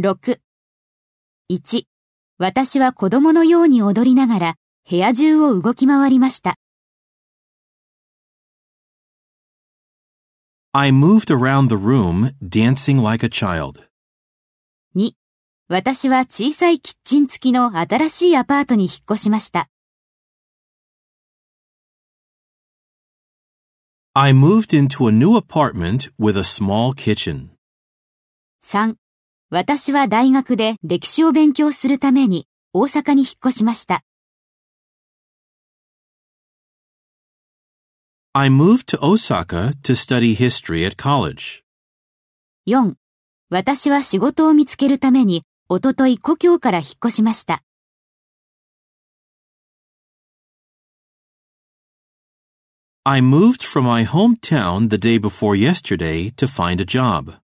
6。1. 私は子供のように踊りながら部屋中を動き回りました。I moved around the room dancing like a child. 2. 私は小さいキッチン付きの新しいアパートに引っ越しました。I moved into a new apartment with a small kitchen. 3. 私は大学で歴史を勉強するために大阪に引っ越しました。I moved to Osaka to study history at college. 4. 私は仕事を見つけるために、おととい故郷から引っ越しました。I moved from my hometown the day before yesterday to find a job.